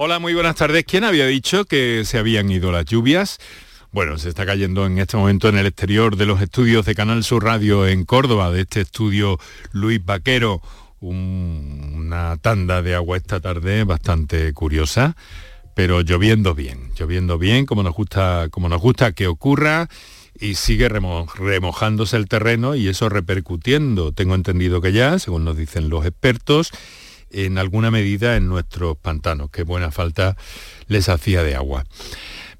Hola, muy buenas tardes. ¿Quién había dicho que se habían ido las lluvias? Bueno, se está cayendo en este momento en el exterior de los estudios de Canal Sur Radio en Córdoba, de este estudio Luis Vaquero, una tanda de agua esta tarde bastante curiosa, pero lloviendo bien, lloviendo bien, como nos gusta, como nos gusta que ocurra y sigue remojándose el terreno y eso repercutiendo, tengo entendido que ya, según nos dicen los expertos, en alguna medida en nuestros pantanos, que buena falta les hacía de agua.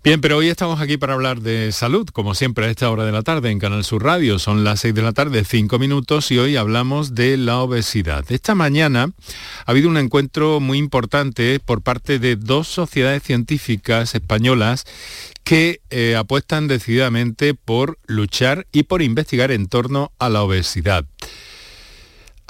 Bien, pero hoy estamos aquí para hablar de salud, como siempre a esta hora de la tarde en Canal Sur Radio. Son las 6 de la tarde, 5 minutos y hoy hablamos de la obesidad. Esta mañana ha habido un encuentro muy importante por parte de dos sociedades científicas españolas que eh, apuestan decididamente por luchar y por investigar en torno a la obesidad.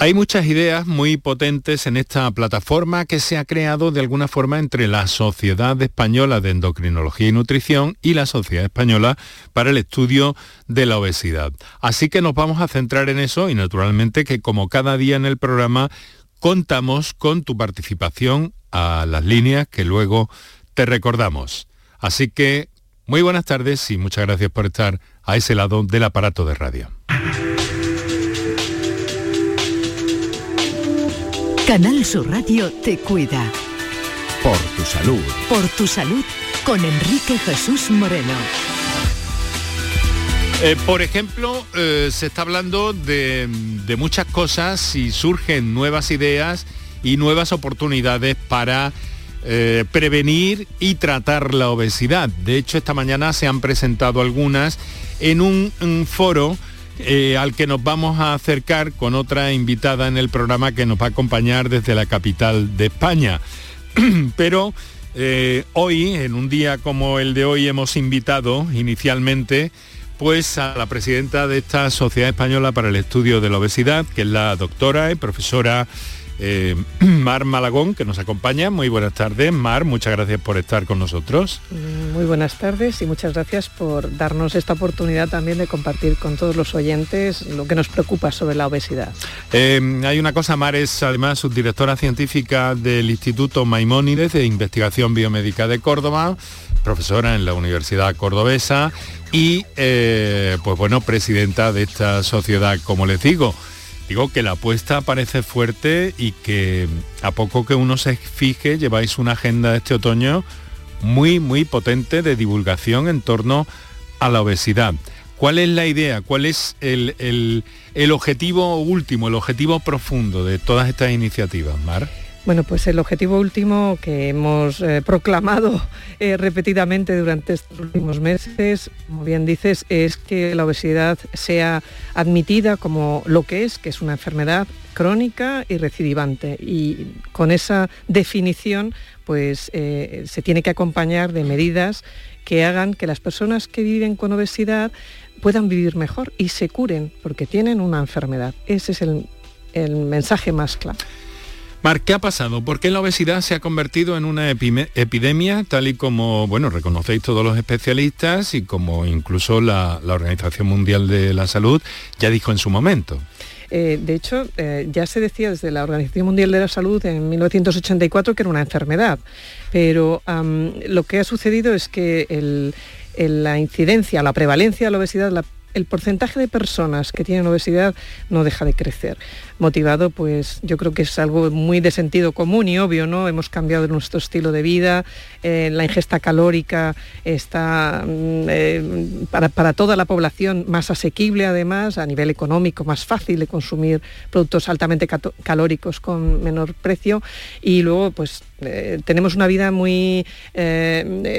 Hay muchas ideas muy potentes en esta plataforma que se ha creado de alguna forma entre la Sociedad Española de Endocrinología y Nutrición y la Sociedad Española para el Estudio de la Obesidad. Así que nos vamos a centrar en eso y naturalmente que como cada día en el programa contamos con tu participación a las líneas que luego te recordamos. Así que muy buenas tardes y muchas gracias por estar a ese lado del aparato de radio. Canal Sur Radio te cuida. Por tu salud. Por tu salud con Enrique Jesús Moreno. Eh, por ejemplo, eh, se está hablando de, muchas cosas y surgen nuevas ideas y nuevas oportunidades para eh, prevenir y tratar la obesidad. De hecho, esta mañana se han presentado algunas en un foro eh, al que nos vamos a acercar con otra invitada en el programa que nos va a acompañar desde la capital de España. Pero eh, hoy, en un día como el de hoy, hemos invitado inicialmente pues a la presidenta de esta Sociedad Española para el Estudio de la Obesidad, que es la doctora y profesora eh, Mar Malagón, que nos acompaña. Muy buenas tardes, Mar, muchas gracias por estar con nosotros. Mm, muy buenas tardes y muchas gracias por darnos esta oportunidad también de compartir con todos los oyentes lo que nos preocupa sobre la obesidad. Eh, hay una cosa, Mar es además subdirectora científica del Instituto Maimónides de Investigación Biomédica de Córdoba, profesora en la Universidad Cordobesa y, eh, pues bueno, presidenta de esta sociedad, como les digo. Digo que la apuesta parece fuerte y que a poco que uno se fije, lleváis una agenda este otoño muy, muy potente de divulgación en torno a la obesidad. ¿Cuál es la idea? ¿Cuál es el, objetivo último, el objetivo profundo de todas estas iniciativas, Mar? Bueno, pues el objetivo último que hemos eh, proclamado eh, repetidamente durante estos últimos meses, como bien dices, es que la obesidad sea admitida como lo que es, que es una enfermedad crónica y recidivante. Y con esa definición, pues eh, se tiene que acompañar de medidas que hagan que las personas que viven con obesidad puedan vivir mejor y se curen porque tienen una enfermedad. Ese es el, el mensaje más claro. Mar, ¿qué ha pasado? ¿Por qué la obesidad se ha convertido en una epidemia, tal y como, bueno, reconocéis todos los especialistas y como incluso la, Organización Mundial de la Salud ya dijo en su momento? Eh, de hecho, eh, ya se decía desde la Organización Mundial de la Salud en 1984 que era una enfermedad, pero lo que ha sucedido es que la incidencia, la prevalencia de la obesidad, el porcentaje de personas que tienen obesidad no deja de crecer motivado, pues yo creo que es algo muy de sentido común y obvio, ¿no? Hemos cambiado nuestro estilo de vida, eh, la ingesta calórica está mm, eh, para, toda la población más asequible además, a nivel económico, más fácil de consumir productos altamente calóricos con menor precio y luego pues eh, tenemos una vida muy,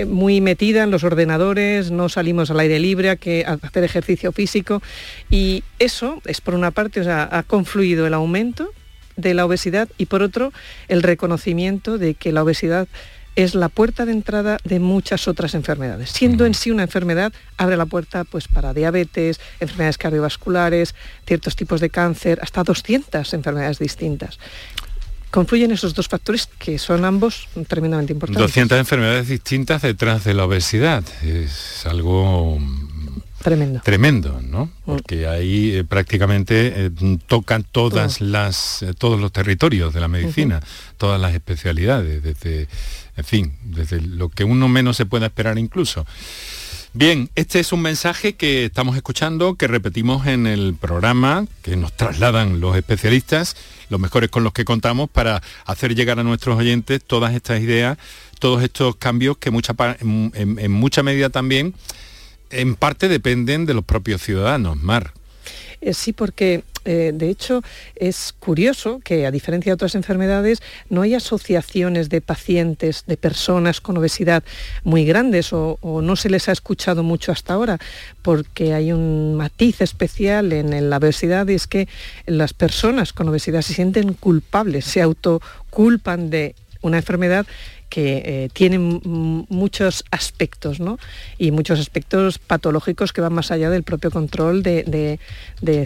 muy metida en los ordenadores, no salimos al aire libre a, que, a hacer ejercicio físico y eso es por una parte, o sea, ha confluido el aumento de la obesidad y por otro el reconocimiento de que la obesidad es la puerta de entrada de muchas otras enfermedades. Siendo en sí una enfermedad, abre la puerta pues, para diabetes, enfermedades cardiovasculares, ciertos tipos de cáncer, hasta 200 enfermedades distintas. Confluyen esos dos factores que son ambos tremendamente importantes. 200 enfermedades distintas detrás de la obesidad. Es algo Tremendo. Tremendo, ¿no? Mm. Porque ahí eh, prácticamente eh, tocan todas las, eh, todos los territorios de la medicina, todas las especialidades, desde en fin, desde lo que uno menos se pueda esperar incluso. Bien, este es un mensaje que estamos escuchando, que repetimos en el programa, que nos trasladan los especialistas, los mejores con los que contamos, para hacer llegar a nuestros oyentes todas estas ideas, todos estos cambios que mucha, en, en mucha medida también, en parte dependen de los propios ciudadanos, Mar. Eh, sí, porque eh, de hecho es curioso que a diferencia de otras enfermedades no hay asociaciones de pacientes, de personas con obesidad muy grandes o, no se les ha escuchado mucho hasta ahora, porque hay un matiz especial en la obesidad y es que las personas con obesidad se sienten culpables, se autoculpan de una enfermedad que eh, tienen muchos aspectos, ¿no? Y muchos aspectos patológicos que van más allá del propio control de,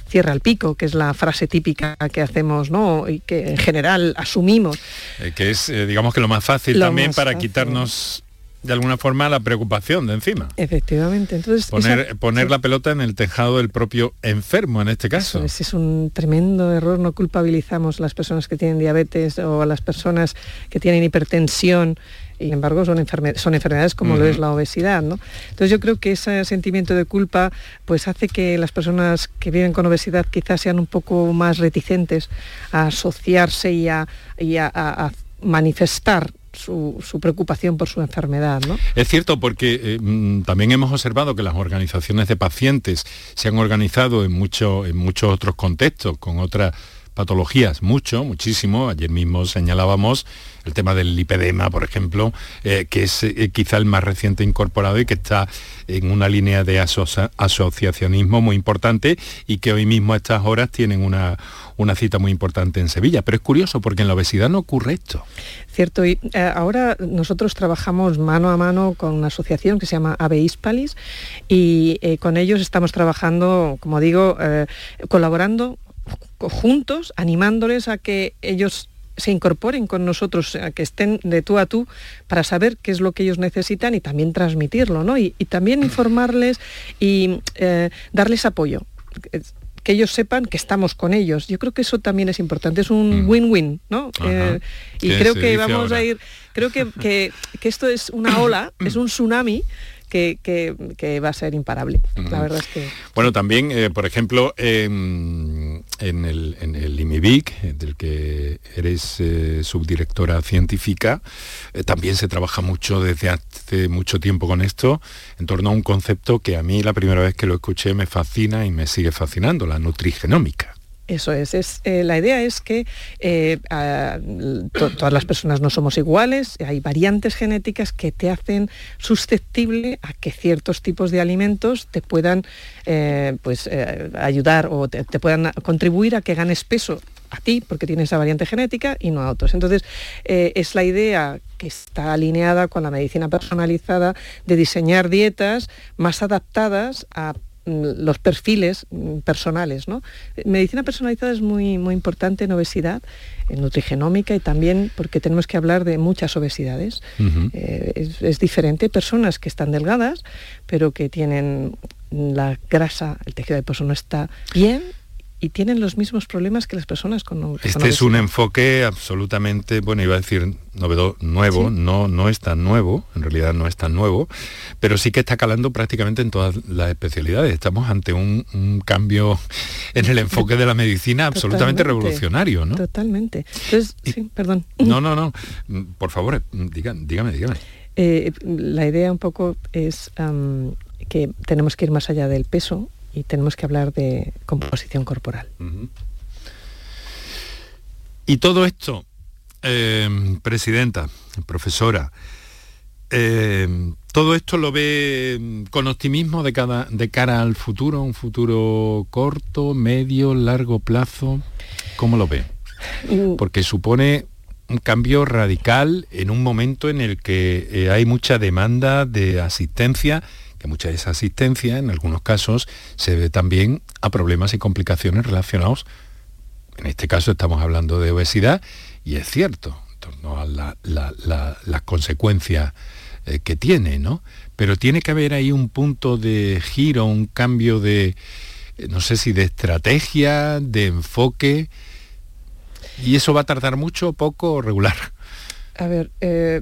cierra al pico, que es la frase típica que hacemos, ¿no? Y que en general asumimos. Eh, que es, eh, digamos que lo más fácil también para quitarnos de alguna forma la preocupación de encima. Efectivamente. Entonces, poner, poner la pelota en el tejado del propio enfermo en este caso. Es un tremendo error. No culpabilizamos a las personas que tienen diabetes o a las personas que tienen hipertensión. Y, sin embargo, son, son enfermedades como lo es la obesidad. ¿no? Entonces yo creo que ese sentimiento de culpa pues, hace que las personas que viven con obesidad quizás sean un poco más reticentes a asociarse y a, a manifestar su, preocupación por su enfermedad. ¿no? Es cierto, porque eh, mm, también hemos observado que las organizaciones de pacientes se han organizado en, en muchos otros contextos, con otras patologías, mucho, muchísimo. Ayer mismo señalábamos el tema del lipedema, por ejemplo, eh, que es eh, quizá el más reciente incorporado y que está en una línea de asociacionismo muy importante y que hoy mismo a estas horas tienen una, una cita muy importante en Sevilla. Pero es curioso porque en la obesidad no ocurre esto. Cierto, y eh, ahora nosotros trabajamos mano a mano con una asociación que se llama Ave Hispalis y con ellos estamos trabajando, como digo, colaborando juntos, animándoles a que ellos se incorporen con nosotros, a que estén de tú a tú para saber qué es lo que ellos necesitan y también transmitirlo, ¿no? Y, también informarles y eh, darles apoyo que ellos sepan que estamos con ellos. Yo creo que eso también es importante, es un mm. win-win, ¿no? Eh, y creo que vamos a ir, creo que, que, esto es una ola, es un tsunami que, va a ser imparable. La verdad es que... Bueno, también, eh, por ejemplo, en, el, en IMIBIC, del que eres eh, subdirectora científica, eh, también se trabaja mucho desde hace mucho tiempo con esto, en torno a un concepto que a mí la primera vez que lo escuché me fascina y me sigue fascinando, la nutrigenómica. Eso es, es eh, la idea es que eh, todas las personas no somos iguales, hay variantes genéticas que te hacen susceptible a que ciertos tipos de alimentos te puedan eh, pues, ayudar o te, puedan contribuir a que ganes peso a ti, porque tienes esa variante genética, y no a otros. Entonces, es la idea que está alineada con la medicina personalizada de diseñar dietas más adaptadas a los perfiles mm, personales. ¿no? Medicina personalizada es muy, muy importante en obesidad, en nutrigenómica y también porque tenemos que hablar de muchas obesidades. Eh, es, es, diferente, personas que están delgadas, pero que tienen la grasa, el tejido adiposo no está bien y tienen los mismos problemas que las personas con, Este es un enfoque absolutamente, bueno, iba a decir novedo, nuevo, no, no es tan nuevo, en realidad no es tan nuevo, pero sí que está calando prácticamente en todas las especialidades. Estamos ante un, cambio en el enfoque de la medicina absolutamente revolucionario, ¿no? Totalmente. Entonces, sí, perdón. No, no, no. Por favor, dígame, dígame. dígame. Eh, la idea un poco es que tenemos que ir más allá del peso y tenemos que hablar de composición corporal. Y todo esto, eh, presidenta, profesora, eh, todo esto lo ve con optimismo de, cada, de cara al futuro, un futuro corto, medio, largo plazo. ¿Cómo lo ve? Mm. Porque supone un cambio radical en un momento en el que eh, hay mucha demanda de asistencia que mucha de esa asistencia, en algunos casos, se debe también a problemas y complicaciones relacionados, en este caso estamos hablando de obesidad, y es cierto, en torno a las consecuencias eh, que tiene, ¿no? Pero tiene que haber ahí un punto de giro, un cambio de, eh, no sé si de estrategia, de enfoque, y eso va a tardar mucho, poco o regular. A ver, eh,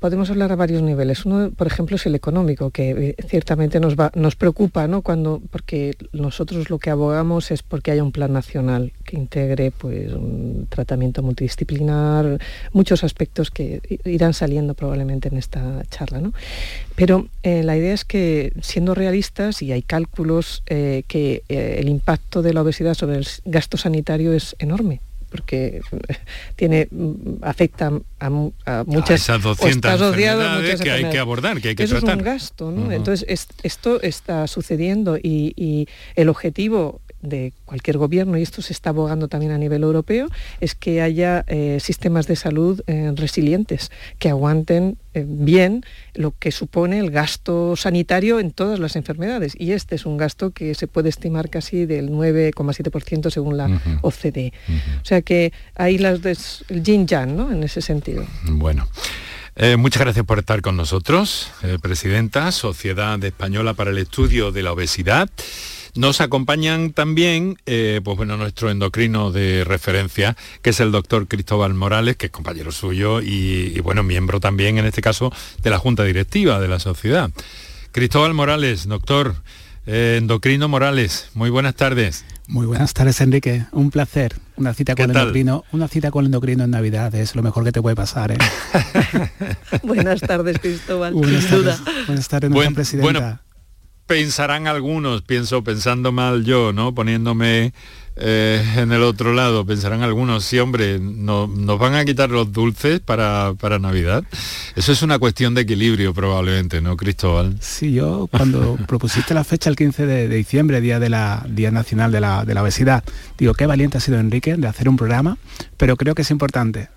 podemos hablar a varios niveles. Uno, por ejemplo, es el económico, que eh, ciertamente nos, va, nos preocupa, ¿no? Cuando, porque nosotros lo que abogamos es porque haya un plan nacional que integre pues, un tratamiento multidisciplinar, muchos aspectos que irán saliendo probablemente en esta charla. ¿no? Pero eh, la idea es que, siendo realistas, y hay cálculos, que el impacto de la obesidad sobre el gasto sanitario es enorme porque tiene afecta a, muchas a esas 200 enfermedades que hay que abordar, que hay que Eso tratar. es un gasto, ¿no? Entonces esto está sucediendo y, y el objetivo de cualquier gobierno, y esto se está abogando también a nivel europeo, es que haya eh, sistemas de salud eh, resilientes, que aguanten eh, bien lo que supone el gasto sanitario en todas las enfermedades. Y este es un gasto que se puede estimar casi del 9,7% según la OCDE. O sea que ahí las des, el yin yang, ¿no? En ese sentido. Bueno. muchas gracias por estar con nosotros, Presidenta, Sociedad Española para el Estudio de la Obesidad. Nos acompañan también, eh, pues bueno, nuestro endocrino de referencia, que es el doctor Cristóbal Morales, que es compañero suyo y, bueno, miembro también, en este caso, de la Junta Directiva de la sociedad. Cristóbal Morales, doctor eh, endocrino Morales, muy buenas tardes. Muy buenas tardes, Enrique. Un placer. Una cita con el endocrino, una cita con el endocrino en Navidad es lo mejor que te puede pasar. ¿eh? buenas tardes, Cristóbal. Buenas tardes, buenas tardes, Buen, presidenta pensarán algunos, pienso pensando mal yo, ¿no? Poniéndome eh, en el otro lado, pensarán algunos, sí, hombre, no, nos van a quitar los dulces para, para, Navidad. Eso es una cuestión de equilibrio probablemente, ¿no, Cristóbal? Sí, yo cuando propusiste la fecha el 15 de, diciembre, Día, de la, Día Nacional de la, de la Obesidad, digo, qué valiente ha sido Enrique de hacer un programa, pero creo que es importante.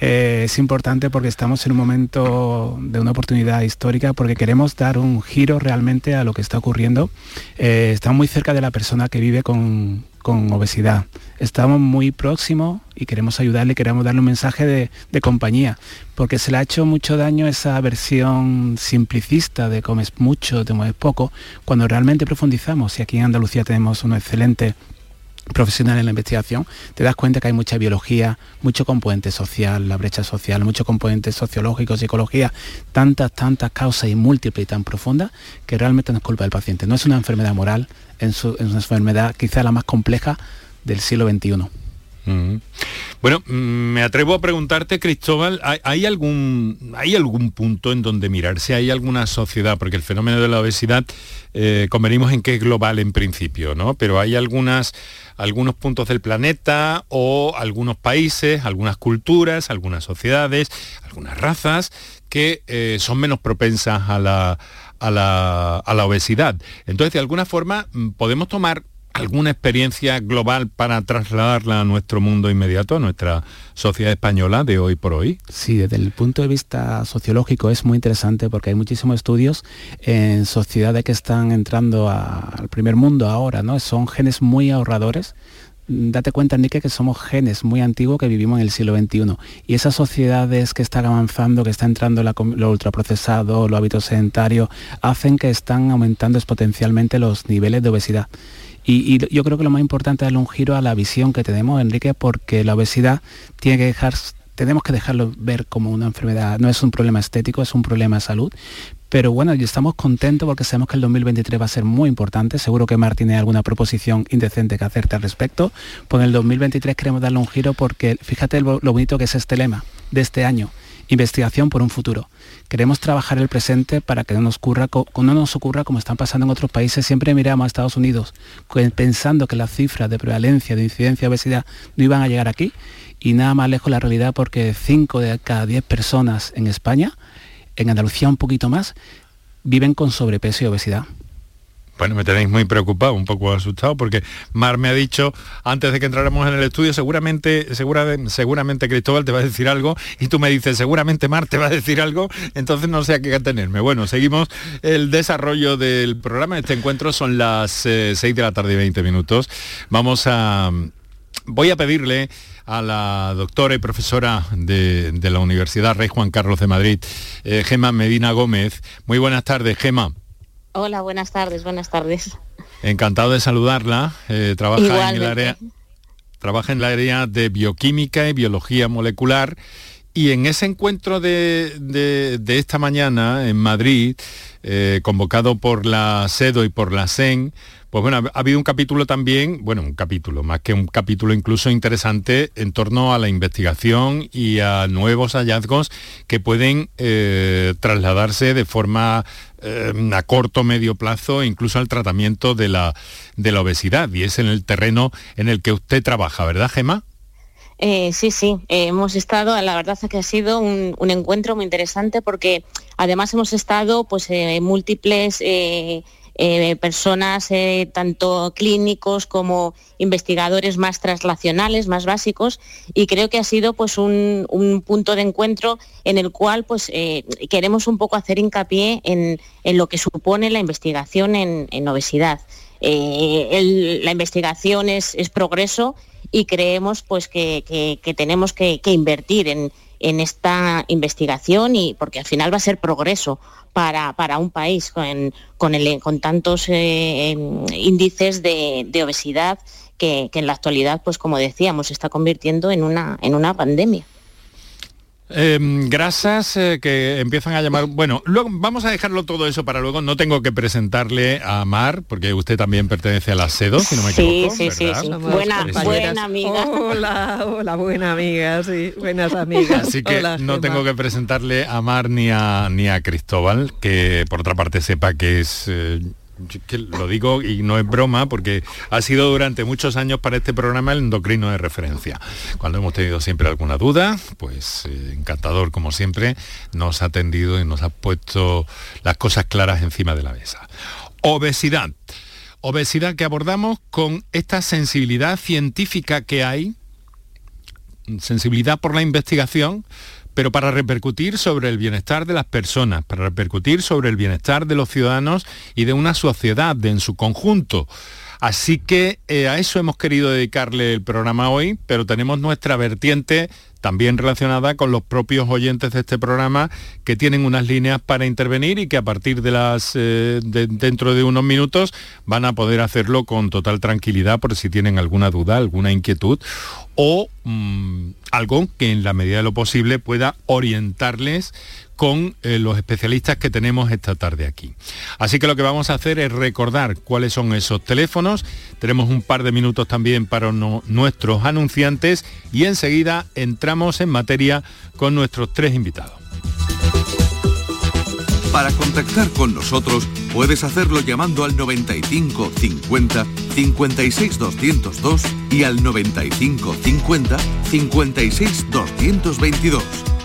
Eh, es importante porque estamos en un momento de una oportunidad histórica porque queremos dar un giro realmente a lo que está ocurriendo. Eh, estamos muy cerca de la persona que vive con, obesidad. Estamos muy próximos y queremos ayudarle, queremos darle un mensaje de, de, compañía, porque se le ha hecho mucho daño esa versión simplicista de comes mucho, te mueves poco, cuando realmente profundizamos, y aquí en Andalucía tenemos un excelente profesional en la investigación, te das cuenta que hay mucha biología, mucho componente social, la brecha social, mucho componente sociológico, psicología, tantas, tantas causas y múltiples y tan profundas que realmente no es culpa del paciente. No es una enfermedad moral, es una enfermedad quizá la más compleja del siglo XXI. Bueno, mm, me atrevo a preguntarte, Cristóbal, ¿hay, algún, ¿hay algún punto en donde mirarse? ¿Hay alguna sociedad? Porque el fenómeno de la obesidad, eh, convenimos en que es global en principio, ¿no? Pero hay algunas, algunos puntos del planeta o algunos países, algunas culturas, algunas sociedades, algunas razas que eh, son menos propensas a la, a la, a la obesidad. Entonces, de alguna forma, mm, podemos tomar alguna experiencia global para trasladarla a nuestro mundo inmediato, a nuestra sociedad española de hoy por hoy? Sí, desde el punto de vista sociológico es muy interesante porque hay muchísimos estudios en sociedades que están entrando al primer mundo ahora, ¿no? Son genes muy ahorradores date cuenta, Enrique, que somos genes muy antiguos que vivimos en el siglo XXI. Y esas sociedades que están avanzando, que está entrando lo ultraprocesado, los hábitos sedentarios, hacen que están aumentando exponencialmente los niveles de obesidad. Y, yo creo que lo más importante es darle un giro a la visión que tenemos, Enrique, porque la obesidad tiene que dejar tenemos que dejarlo ver como una enfermedad, no es un problema estético, es un problema de salud. Pero bueno, estamos contentos porque sabemos que el 2023 va a ser muy importante. Seguro que Martín tiene alguna proposición indecente que hacerte al respecto. Pues en el 2023 queremos darle un giro porque fíjate lo bonito que es este lema de este año investigación por un futuro. Queremos trabajar el presente para que no nos ocurra, no nos ocurra como están pasando en otros países. Siempre miramos a Estados Unidos pensando que las cifras de prevalencia, de incidencia de obesidad no iban a llegar aquí y nada más lejos la realidad porque 5 de cada 10 personas en España, en Andalucía un poquito más, viven con sobrepeso y obesidad. Bueno, me tenéis muy preocupado, un poco asustado, porque Mar me ha dicho, antes de que entráramos en el estudio, seguramente, seguramente Cristóbal te va a decir algo, y tú me dices, seguramente Mar te va a decir algo, entonces no sé a qué atenerme. Bueno, seguimos el desarrollo del programa. Este encuentro son las 6 eh, de la tarde y 20 minutos. Vamos a... Voy a pedirle a la doctora y profesora de, la Universidad Rey Juan Carlos de Madrid, eh, Gema Medina Gómez. Muy buenas tardes, Gema. Hola, buenas tardes, buenas tardes. Encantado de saludarla. Eh, trabaja, en el área, trabaja en el área de bioquímica y biología molecular Y en ese encuentro de, esta mañana en Madrid, eh, convocado por la SEDO y por la SEN, pues bueno, ha habido un capítulo también, bueno, un capítulo, más que un capítulo incluso interesante en torno a la investigación y a nuevos hallazgos que pueden eh, trasladarse de forma eh, a corto medio plazo, incluso al tratamiento de la, de la obesidad. Y es en el terreno en el que usted trabaja, ¿verdad, Gemma? Eh, sí, sí, hemos estado, la verdad es que ha sido un, encuentro muy interesante porque además hemos estado pues, en múltiples eh, personas, eh, tanto clínicos como investigadores más traslacionales, más básicos, y creo que ha sido pues, un, punto de encuentro en el cual pues, eh, queremos un poco hacer hincapié en, lo que supone la investigación en, obesidad. la investigación es, progreso y creemos pues, que, tenemos que, invertir en, en esta investigación y porque al final va a ser progreso para, un país con, con, tantos eh, índices de, obesidad que, en la actualidad, pues como decíamos, se está convirtiendo en una, en una pandemia. Em, grasas eh, que empiezan a llamar. Bueno, luego vamos a dejarlo todo eso para luego. No tengo que presentarle a Mar, porque usted también pertenece a la SEDO, si no me equivoco. Sí, sí, sí. Buena, buena amiga. Hola, hola, buena amiga, sí, buenas amigas. Así que no tengo que presentarle a Mar ni a, ni a Cristóbal, que por otra parte sepa que es eh, lo digo y no es broma porque ha sido durante muchos años para este programa el endocrino de referencia. Cuando hemos tenido siempre alguna duda, pues eh, encantador como siempre, nos ha atendido y nos ha puesto las cosas claras encima de la mesa. Obesidad. Obesidad que abordamos con esta sensibilidad científica que hay, sensibilidad por la investigación, pero para repercutir sobre el bienestar de las personas, para repercutir sobre el bienestar de los ciudadanos y de una sociedad en su conjunto. Así que eh, a eso hemos querido dedicarle el programa hoy, pero tenemos nuestra vertiente también relacionada con los propios oyentes de este programa que tienen unas líneas para intervenir y que a partir de las eh, dentro de unos minutos van a poder hacerlo con total tranquilidad por si tienen alguna duda, alguna inquietud o mm, algo que en la medida de lo posible pueda orientarles con eh, los especialistas que tenemos esta tarde aquí. Así que lo que vamos a hacer es recordar cuáles son esos teléfonos. Tenemos un par de minutos también para nuestros anunciantes y enseguida entramos en materia con nuestros tres invitados. Para contactar con nosotros puedes hacerlo llamando al 95 50 56 202 y al 95 50 56 222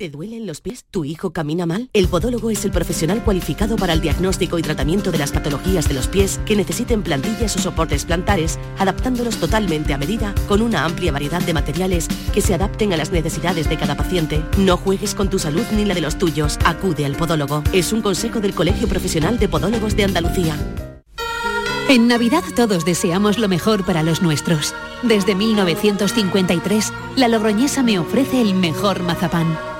¿Te duelen los pies? ¿Tu hijo camina mal? El podólogo es el profesional cualificado para el diagnóstico y tratamiento de las patologías de los pies que necesiten plantillas o soportes plantares, adaptándolos totalmente a medida con una amplia variedad de materiales que se adapten a las necesidades de cada paciente. No juegues con tu salud ni la de los tuyos. Acude al podólogo. Es un consejo del Colegio Profesional de Podólogos de Andalucía. En Navidad todos deseamos lo mejor para los nuestros. Desde 1953, la Logroñesa me ofrece el mejor mazapán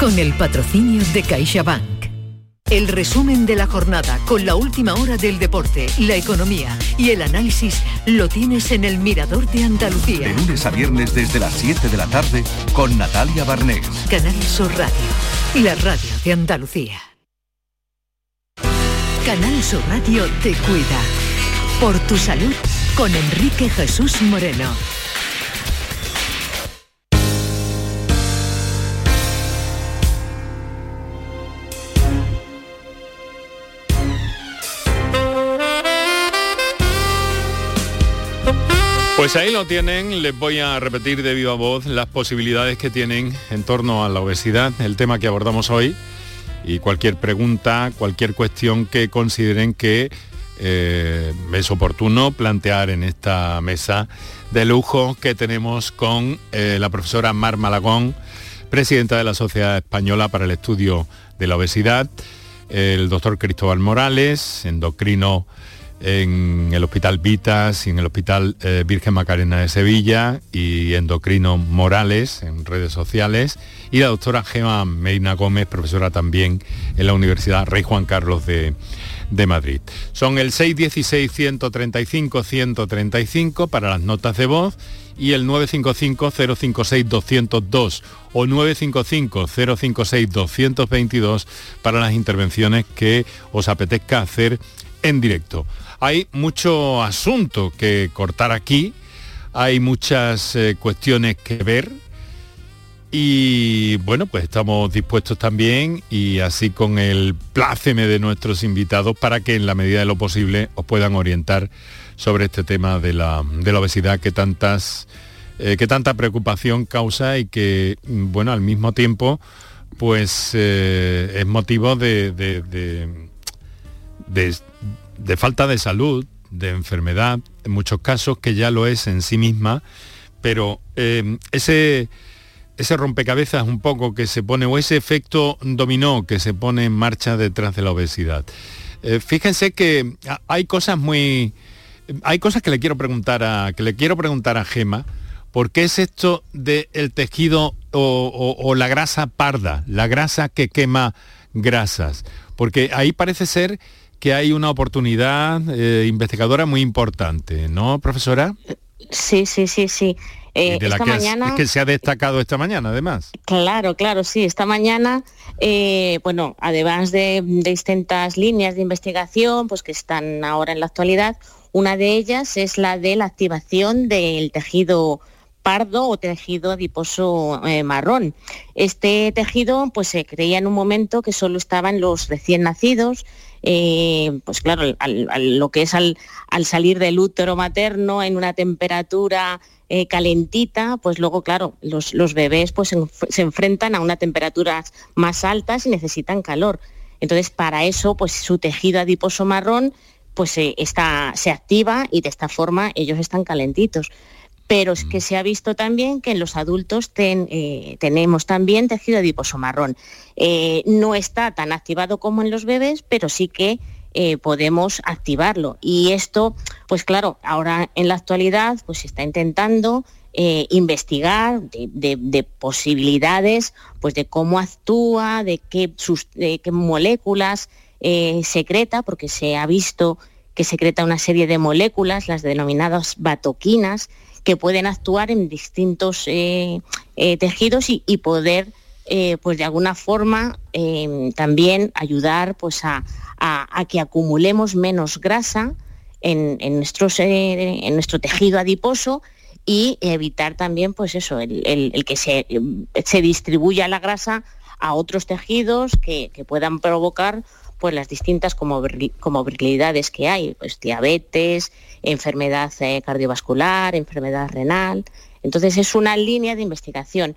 con el patrocinio de CaixaBank. El resumen de la jornada con la última hora del deporte, la economía y el análisis lo tienes en el Mirador de Andalucía. De lunes a viernes desde las 7 de la tarde con Natalia Barnés. Canal Sur Radio, la radio de Andalucía. Canal Sur Radio te cuida. Por tu salud con Enrique Jesús Moreno. Pues ahí lo tienen, les voy a repetir de viva voz las posibilidades que tienen en torno a la obesidad, el tema que abordamos hoy, y cualquier pregunta, cualquier cuestión que consideren que eh, es oportuno plantear en esta mesa de lujo que tenemos con eh, la profesora Mar Malagón, presidenta de la Sociedad Española para el Estudio de la Obesidad, el doctor Cristóbal Morales, endocrino en el Hospital Vitas y en el Hospital eh, Virgen Macarena de Sevilla y endocrino Morales en redes sociales y la doctora Gema Medina Gómez, profesora también en la Universidad Rey Juan Carlos de, de Madrid. Son el 616-135-135 para las notas de voz y el 955-056-202 o 955-056-222 para las intervenciones que os apetezca hacer en directo. Hay mucho asunto que cortar aquí, hay muchas eh, cuestiones que ver. Y bueno, pues estamos dispuestos también y así con el pláceme de nuestros invitados para que en la medida de lo posible os puedan orientar sobre este tema de la, obesidad que tantas eh, que tanta preocupación causa y que bueno al mismo tiempo pues eh, es motivo de, de falta de salud, de enfermedad, en muchos casos que ya lo es en sí misma, pero eh, ese, ese rompecabezas un poco que se pone, o ese efecto dominó que se pone en marcha detrás de la obesidad. Eh, fíjense que hay cosas muy. Hay cosas que le quiero preguntar a. que le quiero preguntar a Gema. ¿Por qué es esto del tejido o la grasa parda, la grasa que quema grasas? Porque ahí parece ser que hay una oportunidad eh, investigadora muy importante, ¿no, profesora? Sí, sí, sí, sí. Eh, de la que, mañana, que se ha destacado esta mañana, además. Claro, claro, sí. Esta mañana, eh, bueno, además de, distintas líneas de investigación, pues que están ahora en la actualidad, una de ellas es la de la activación del tejido pardo o tejido adiposo marrón. Este tejido pues se creía en un momento que solo estaban los recién nacidos, eh, pues claro, lo que es al, salir del útero materno en una temperatura eh, calentita, pues luego, claro, los, bebés pues, se, enfrentan a unas temperaturas más altas y necesitan calor. Entonces, para eso, pues su tejido adiposo marrón pues está, se activa y de esta forma ellos están calentitos pero es que se ha visto también que en los adultos eh, tenemos también tejido adiposo marrón. Eh, no está tan activado como en los bebés, pero sí que eh, podemos activarlo. Y esto, pues claro, ahora en la actualidad pues se está intentando investigar de, posibilidades, pues de cómo actúa, de qué moléculas secreta, porque se ha visto que secreta una serie de moléculas, las denominadas batoquinas, que pueden actuar en distintos eh, eh, tejidos y, poder, eh, pues de alguna forma, también ayudar pues, a, que acumulemos menos grasa en, en nuestro tejido adiposo y evitar también pues eso, el, que se, se, distribuya la grasa a otros tejidos que, puedan provocar pues las distintas comorbilidades que hay, pues diabetes, enfermedad eh, cardiovascular, enfermedad renal. Entonces es una línea de investigación.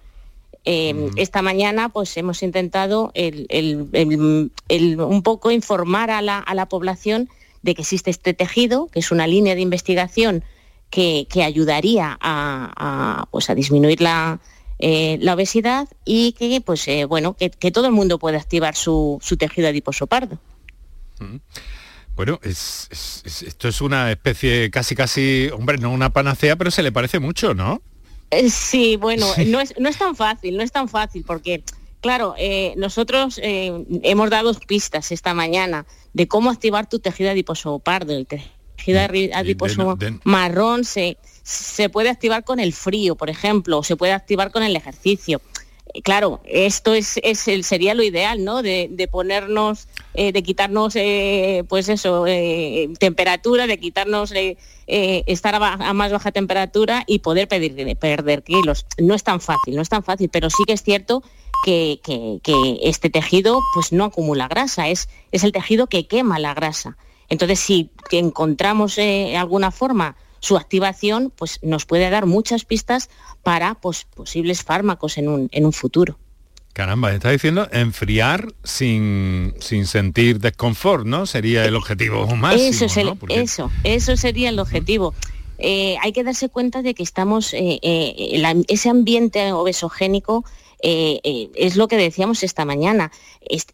Em, esta mañana pues hemos intentado un poco informar a la, población de que existe este tejido, que es una línea de investigación que, ayudaría a, pues, a disminuir la, eh, la obesidad y que, pues, eh, bueno, que, todo el mundo puede activar su, tejido adiposo pardo. Bueno, esto es una especie casi, casi, hombre, no una panacea, pero se le parece mucho, ¿no? Eh, sí, bueno, No, es, no es tan fácil, no es tan fácil, porque Claro, eh, nosotros eh, hemos dado pistas esta mañana de cómo activar tu tejido adiposo pardo. El tejido mm, adiposo marrón se, se puede activar con el frío, por ejemplo, o se puede activar con el ejercicio claro, esto es, sería lo ideal, ¿no? De, ponernos, eh, de quitarnos, eh, pues eso, eh, temperatura, de quitarnos, estar a, más baja temperatura y poder perder kilos. No es tan fácil, no es tan fácil, pero sí que es cierto que, este tejido pues no acumula grasa, es, es el tejido que quema la grasa. Entonces, si encontramos alguna forma su activación pues, nos puede dar muchas pistas para pues, posibles fármacos en un, en un futuro. Caramba, está diciendo enfriar sin, sin sentir desconfort, ¿no? Sería el objetivo máximo. Eso, eso, eso sería el objetivo. Eh, hay que darse cuenta de que estamos, eh, eh, ese ambiente obesogénico es lo que decíamos esta mañana.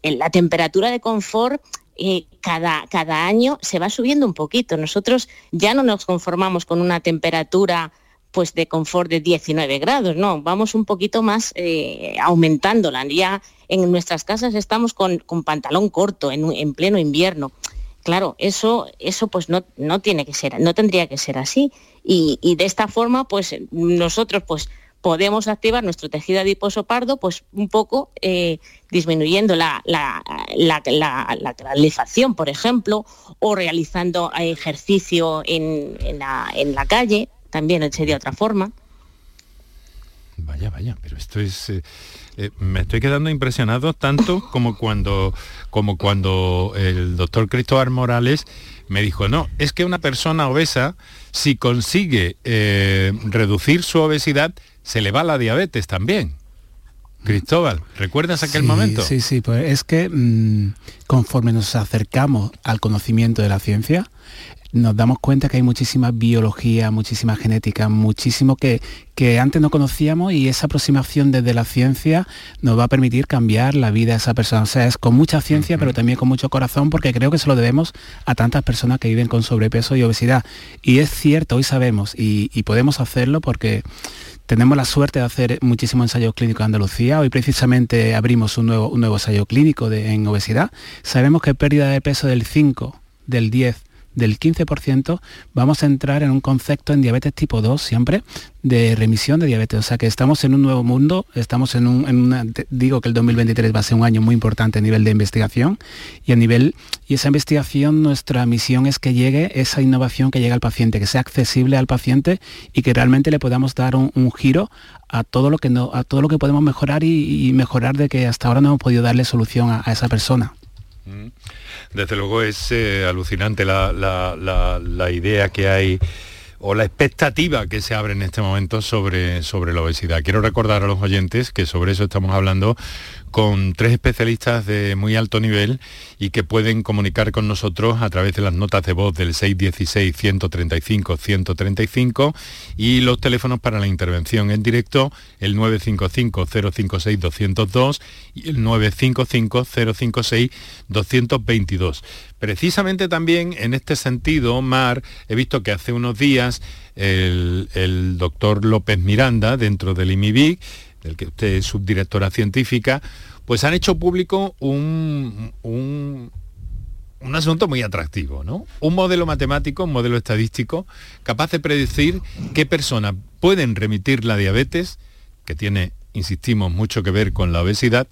la temperatura de confort cada, cada año se va subiendo un poquito. Nosotros ya no nos conformamos con una temperatura pues de confort de 19 grados, no, vamos un poquito más eh, aumentándola. Ya en nuestras casas estamos con, pantalón corto en, pleno invierno. Claro, eso, eso pues no, no tiene que ser, no tendría que ser así. Y, y de esta forma, pues nosotros pues podemos activar nuestro tejido adiposo pardo, pues un poco eh, disminuyendo la, la, la, por ejemplo, o realizando ejercicio en, la, calle, también sería otra forma. Vaya, vaya, pero esto es... Eh, eh, me estoy quedando impresionado tanto como cuando, como cuando el doctor Cristóbal Morales me dijo, no, es que una persona obesa, si consigue reducir su obesidad, se le va la diabetes también. Cristóbal, ¿recuerdas aquel momento? Sí, sí, pues es que mm, conforme nos acercamos al conocimiento de la ciencia, nos damos cuenta que hay muchísima biología, muchísima genética, muchísimo que, que antes no conocíamos y esa aproximación desde la ciencia nos va a permitir cambiar la vida de esa persona. O sea, es con mucha ciencia, pero también con mucho corazón, porque creo que se lo debemos a tantas personas que viven con sobrepeso y obesidad. Y es cierto, hoy sabemos, y, y podemos hacerlo porque tenemos la suerte de hacer muchísimos ensayos clínicos en Andalucía. Hoy precisamente abrimos un nuevo, un nuevo ensayo clínico de, en obesidad. Sabemos que pérdida de peso del 5, del 10 del 15%, vamos a entrar en un concepto en diabetes tipo 2 siempre de remisión de diabetes. O sea que estamos en un nuevo mundo, estamos en, un, digo que el 2023 va a ser un año muy importante a nivel de investigación y a nivel, y esa investigación, nuestra misión es que llegue esa innovación que llegue al paciente, que sea accesible al paciente y que realmente le podamos dar un, giro a todo lo que no, a todo lo que podemos mejorar y, mejorar de que hasta ahora no hemos podido darle solución a, esa persona. Mm. Desde luego es eh, alucinante la, la, idea que hay o la expectativa que se abre en este momento sobre, sobre la obesidad. Quiero recordar a los oyentes que sobre eso estamos hablando con tres especialistas de muy alto nivel y que pueden comunicar con nosotros a través de las notas de voz del 616-135-135 y los teléfonos para la intervención en directo, el 955-056-202 y el 955-056-222. Precisamente también en este sentido, Mar, he visto que hace unos días el, doctor López Miranda, dentro del IMIBIC, del que usted es subdirectora científica, pues han hecho público un, un, asunto muy atractivo, ¿no? Un modelo matemático, un modelo estadístico, capaz de predecir qué personas pueden remitir la diabetes, que tiene, insistimos, mucho que ver con la obesidad,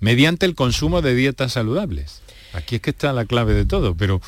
mediante el consumo de dietas saludables. Aquí es que está la clave de todo, pero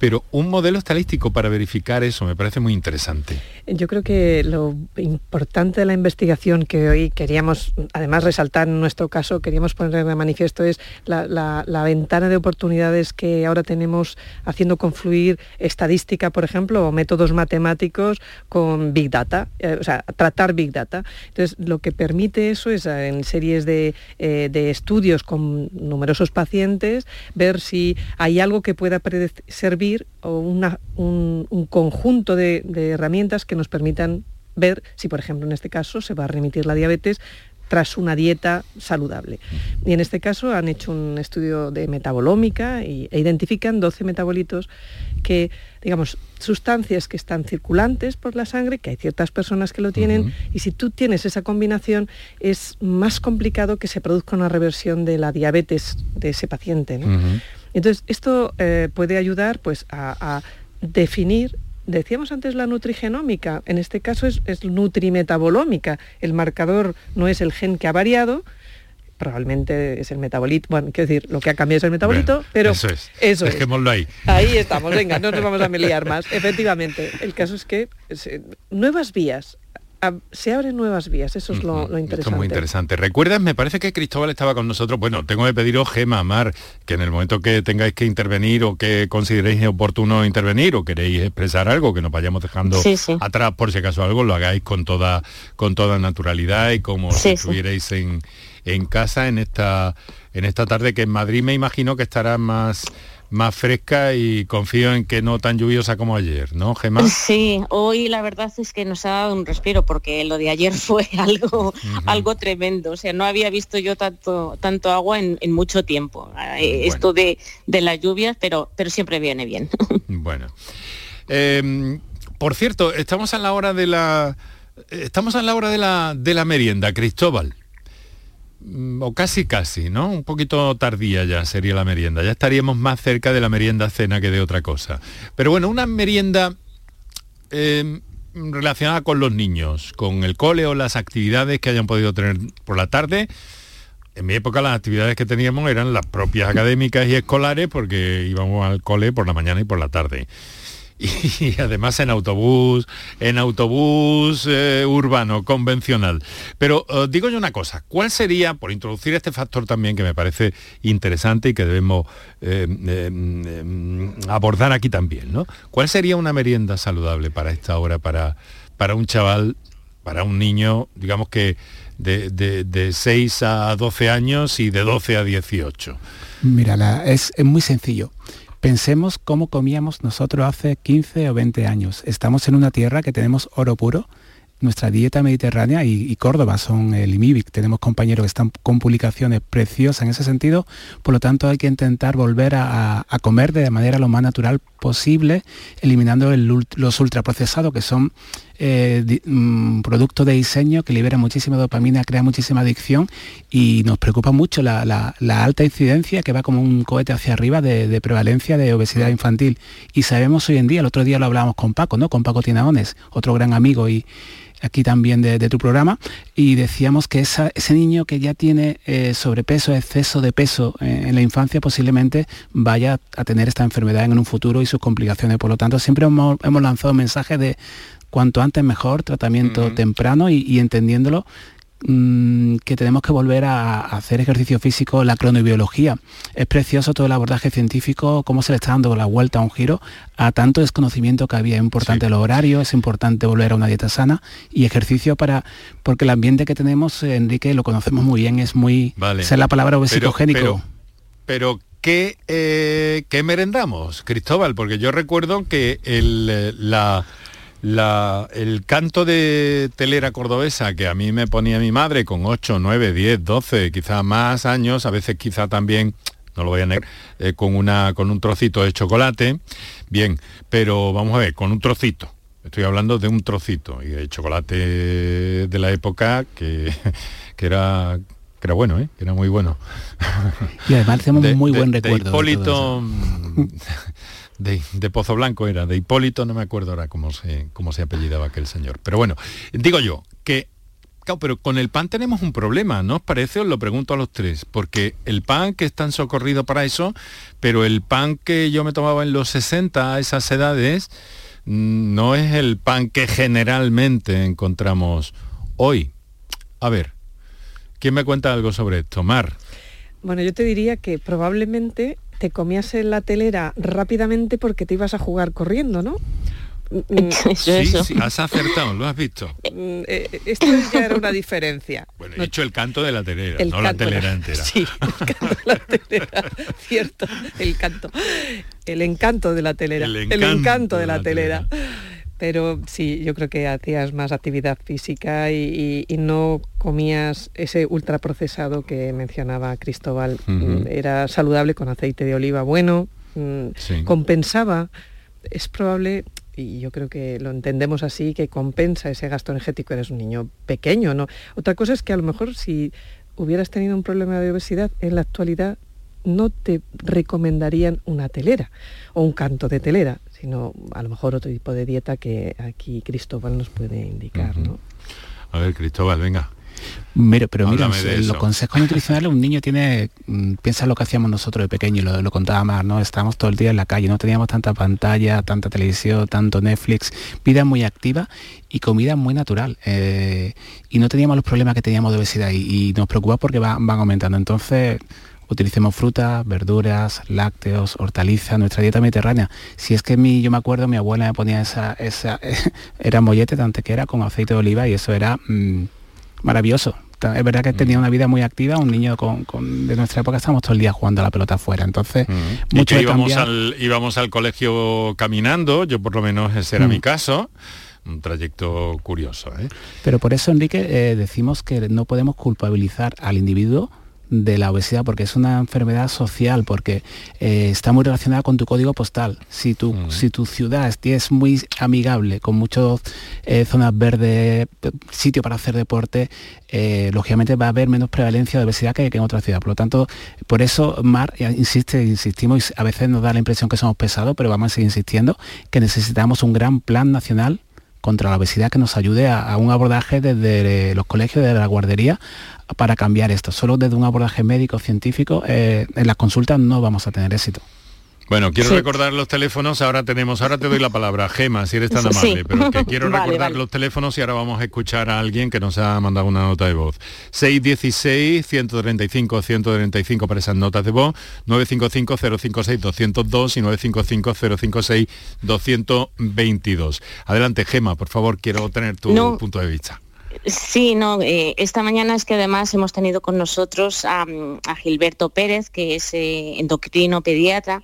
pero un modelo estadístico para verificar eso me parece muy interesante. Yo creo que lo importante de la investigación que hoy queríamos, además resaltar en nuestro caso, queríamos poner de manifiesto es la, ventana de oportunidades que ahora tenemos haciendo confluir estadística, por ejemplo, o métodos matemáticos con Big Data, eh, o sea, tratar Big Data. Entonces, lo que permite eso es eh, en series de, eh, de estudios con numerosos pacientes, ver si hay algo que pueda servir o un, conjunto de, herramientas que nos permitan ver si, por ejemplo, en este caso se va a remitir la diabetes tras una dieta saludable. Y en este caso han hecho un estudio de metabolómica y, e identifican 12 metabolitos que, digamos, sustancias que están circulantes por la sangre, que hay ciertas personas que lo tienen, y si tú tienes esa combinación es más complicado que se produzca una reversión de la diabetes de ese paciente. Entonces, esto eh, puede ayudar pues, a definir Decíamos antes la nutrigenómica, en este caso es, nutrimetabolómica. El marcador no es el gen que ha variado, probablemente es el metabolito, bueno, quiero decir, lo que ha cambiado es el metabolito, pero eso es. Eso Dejémoslo ahí. Ahí estamos, venga, no nos vamos a meliar más. Efectivamente, el caso es que nuevas vías, se abren nuevas vías, eso es lo, interesante. Esto es muy interesante. ¿Recuerdas? Me parece que Cristóbal estaba con nosotros. Bueno, tengo que pediros, Gema, Mar, que en el momento que tengáis que intervenir o que consideréis oportuno intervenir o queréis expresar algo, que nos vayamos dejando atrás por si acaso algo, lo hagáis con toda, con toda naturalidad y como si estuvierais en, en casa en esta, en esta tarde que en Madrid me imagino que estará más más fresca y confío en que no tan lluviosa como ayer, ¿no, Gemma? Sí, hoy la verdad es que nos ha dado un respiro porque lo de ayer fue algo, algo tremendo. O sea, no había visto yo tanto, tanto agua en, mucho tiempo. Eh, esto de, de, las lluvias, pero, pero siempre viene bien. bueno. Em, por cierto, estamos a la hora de la. Estamos a la hora de la, de la merienda, Cristóbal. Mm, o casi casi, ¿no? Un poquito tardía ya sería la merienda. Ya estaríamos más cerca de la merienda cena que de otra cosa. Pero bueno, una merienda em, relacionada con los niños, con el cole o las actividades que hayan podido tener por la tarde. En mi época las actividades que teníamos eran las propias académicas y escolares porque íbamos al cole por la mañana y por la tarde y además en autobús, en autobús eh, urbano, convencional. Pero eh, digo yo una cosa, ¿cuál sería, por introducir este factor también que me parece interesante y que debemos eh, abordar aquí también, ¿no? ¿Cuál sería una merienda saludable para esta hora, para, para un chaval, para un niño, digamos que de, de, 6 a 12 años y de 12 a 18? Mira, es, es muy sencillo. Pensemos cómo comíamos nosotros hace 15 o 20 años. Estamos en una tierra que tenemos oro puro, nuestra dieta mediterránea y, Córdoba son el IMIBIC. Tenemos compañeros que están con publicaciones preciosas en ese sentido, por lo tanto hay que intentar volver a, comer de manera lo más natural posible, eliminando los ultraprocesados que son eh, mm, productos de diseño que liberan muchísima dopamina, crea muchísima adicción y nos preocupa mucho la, alta incidencia que va como un cohete hacia arriba de, prevalencia de obesidad infantil. Y sabemos hoy en día, el otro día lo hablábamos con Paco, ¿no? Con Paco Tinaones, otro gran amigo y, aquí también de, tu programa, y decíamos que ese niño que ya tiene eh, sobrepeso, exceso de peso eh, en la infancia, posiblemente vaya a tener esta enfermedad en un futuro y sus complicaciones. Por lo tanto, siempre hemos, lanzado mensajes de cuanto antes mejor, tratamiento temprano y entendiéndolo Mm, que tenemos que volver a, hacer ejercicio físico, la cronobiología. Es precioso todo el abordaje científico, cómo se le está dando la vuelta a un giro a tanto desconocimiento que había. Es importante el horario, es importante volver a una dieta sana y ejercicio para, porque el ambiente que tenemos, Enrique, lo conocemos muy bien, es muy, vale. la palabra obesicogénico. Pero, ¿qué, eh, ¿qué merendamos, Cristóbal? Porque yo recuerdo que el, eh, la el canto de telera cordobesa que a mí me ponía mi madre con 8, 9, 10, 12, quizá más años, a veces quizá también, no lo voy a negar, eh, con, una, con un trocito de chocolate, bien, pero vamos a ver, con un trocito. Estoy hablando de un trocito y de chocolate de la época que, que era que era bueno, ¿eh? que era muy bueno. Y además tenemos muy buen recuerdo. De Hipólito, de, Pozo Blanco era, de Hipólito, no me acuerdo ahora cómo se, cómo se apellidaba aquel señor. Pero bueno, digo yo, que, pero con el pan tenemos un problema, ¿no os parece? Os lo pregunto a los tres, porque el pan que es tan socorrido para eso, pero el pan que yo me tomaba en los 60 a esas edades, mm, no es el pan que generalmente encontramos hoy. A ver, ¿quién me cuenta algo sobre esto? Mar. Bueno, yo te diría que probablemente te comías en la telera rápidamente porque te ibas a jugar corriendo, ¿no? sí, sí, has acertado, lo has visto. Mm, eh, esto ya era una diferencia. Bueno, he hecho el canto de la telera, no la telera entera. Sí, el canto de la telera, cierto, el canto. El encanto de la telera. El encanto, de, la, telera. Pero sí, yo creo que hacías más actividad física y, no comías ese ultraprocesado que mencionaba Cristóbal. Era saludable con aceite de oliva bueno, mm, compensaba. Es probable, y yo creo que lo entendemos así, que compensa ese gasto energético. Eres un niño pequeño, ¿no? Otra cosa es que a lo mejor si hubieras tenido un problema de obesidad en la actualidad no te recomendarían una telera o un canto de telera, sino a lo mejor otro tipo de dieta que aquí Cristóbal nos puede indicar. ¿no? A ver, Cristóbal, venga. Mira, pero mira, los consejos nutricionales, un niño tiene, mm, piensa lo que hacíamos nosotros de pequeño, lo, lo contaba más, ¿no? Estábamos todo el día en la calle, no teníamos tanta pantalla, tanta televisión, tanto Netflix, vida muy activa y comida muy natural. Eh, y no teníamos los problemas que teníamos de obesidad y, nos preocupa porque van aumentando. Entonces, utilicemos frutas, verduras, lácteos, hortalizas, nuestra dieta mediterránea. Si es que mi, yo me acuerdo, mi abuela me ponía esa, esa era mollete tanto que era con aceite de oliva y eso era mm, maravilloso. Es verdad que tenía una vida muy activa, un niño con, de nuestra época estábamos todo el día jugando a la pelota afuera, entonces mucho íbamos, al, íbamos al colegio caminando, yo por lo menos ese era mi mm. caso, un trayecto curioso. ¿eh? Pero por eso, Enrique, eh, decimos que no podemos culpabilizar al individuo de la obesidad porque es una enfermedad social, porque eh, está muy relacionada con tu código postal. Si tu, si tu ciudad es muy amigable, con muchas eh, zonas verdes, sitio para hacer deporte, eh, lógicamente va a haber menos prevalencia de obesidad que, en otra ciudad. Por lo tanto, por eso Mar insiste, insistimos, y a veces nos da la impresión que somos pesados, pero vamos a seguir insistiendo, que necesitamos un gran plan nacional contra la obesidad que nos ayude a, un abordaje desde los colegios, de la guardería, para cambiar esto. Solo desde un abordaje médico científico eh, en las consultas no vamos a tener éxito. Bueno, quiero recordar los teléfonos, ahora tenemos, ahora te doy la palabra, Gema, si eres tan amable, pero que quiero recordar los teléfonos y ahora vamos a escuchar a alguien que nos ha mandado una nota de voz. 616-135-135 para esas notas de voz, 955-056-202 y 955-056-222. Adelante, Gema, por favor, quiero tener tu punto de vista. Sí, no, eh, esta mañana es que además hemos tenido con nosotros a, Gilberto Pérez, que es eh, endocrino pediatra,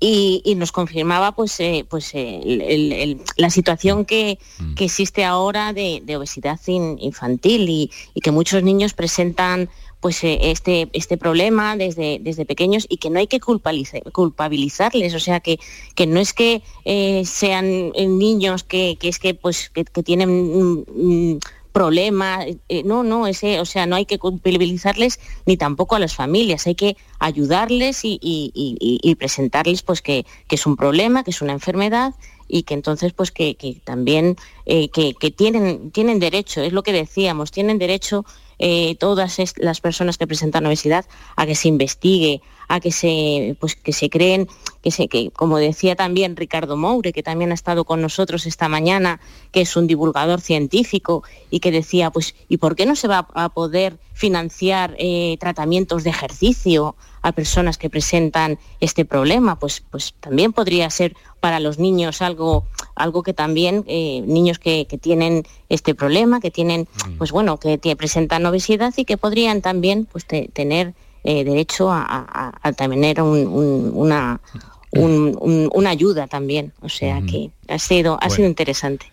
y, nos confirmaba pues, eh, pues la situación que, mm. existe ahora de, obesidad infantil y, que muchos niños presentan pues este, este problema desde, desde pequeños y que no hay que culpabilizarles, o sea que, que no es que sean niños que, es que pues que, tienen problema, eh, no, no, ese, o sea, no hay que culpabilizarles ni tampoco a las familias, hay que ayudarles y, presentarles pues que, es un problema, que es una enfermedad y que entonces pues que, también eh, que, tienen, tienen derecho, es lo que decíamos, tienen derecho eh, todas las personas que presentan obesidad a que se investigue, a que se, pues, que se creen, que, se, que como decía también Ricardo Moure, que también ha estado con nosotros esta mañana, que es un divulgador científico y que decía, pues, ¿y por qué no se va a poder financiar eh, tratamientos de ejercicio a personas que presentan este problema? Pues, pues también podría ser para los niños algo, algo que también, eh, niños que, tienen este problema, que tienen, mm. pues bueno, que presentan obesidad y que podrían también pues, tener eh, derecho a, tener una, una ayuda también. O sea que ha sido, ha sido interesante.